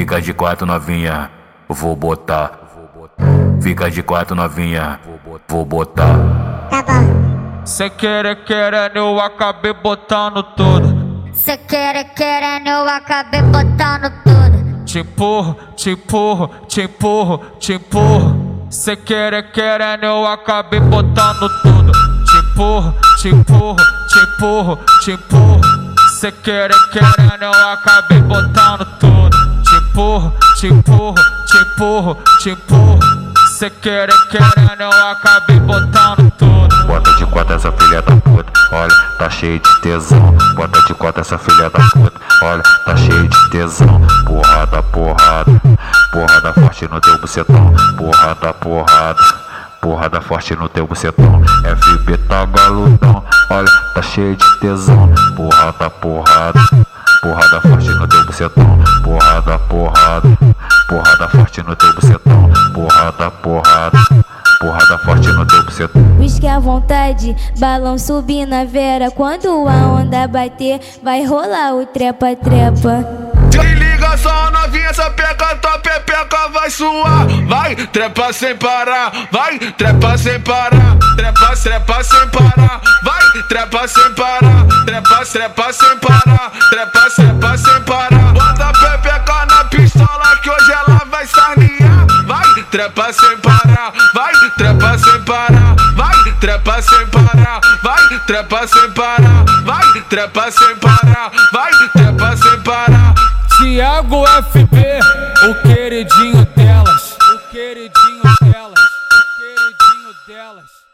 Fica de quatro novinha, vou botar. Fica de quatro novinha, vou botar. Tá bom. Cê querer querendo, eu acabei botando tudo. Cê querer querendo, eu acabei botando tudo. Te empurro, te empurro, te empurro, te empurro. Cê querer querendo, eu acabei botando tudo. Te empurro, te empurro, te empurro, te empurro. Cê querer querendo, eu acabei botando tudo. Empurro, te empurro, te empurro, te empurro. Cê querer querendo, eu acabei botando tudo. Bota de quatro essa filha da puta, olha, tá cheio de tesão. Bota de quatro essa filha da puta, olha, tá cheio de tesão. Porrada, porrada, porrada forte no teu bucetão. Porrada, porrada, porrada forte no teu bucetão. FB tá galudão, olha, tá cheio de tesão. Porrada, porrada, porrada forte no teu bucetão. Porrada, porrada, porrada forte no teu bucetão. Porrada, porrada, porrada forte no teu bucetão. Whisky à vontade, balão subir na vera. Quando a onda bater, vai rolar o trepa-trepa. Se liga só novinha, essa peca, tua pepeca vai suar Vai, trepa sem parar, vai, trepa sem parar Trepa, trepa sem parar, vai, trepa sem parar Trepa, trepa sem parar, Trepa, sepa sem parar. Bota a na pistola que hoje ela vai sarnear. Vai, trepa sem parar. Vai, trepa sem parar. Vai, trepa sem parar. Vai, trepa sem parar. Vai, trepa sem parar. Vai, trepa sem parar. Tiago FB, o queridinho delas. O queridinho delas. O queridinho delas.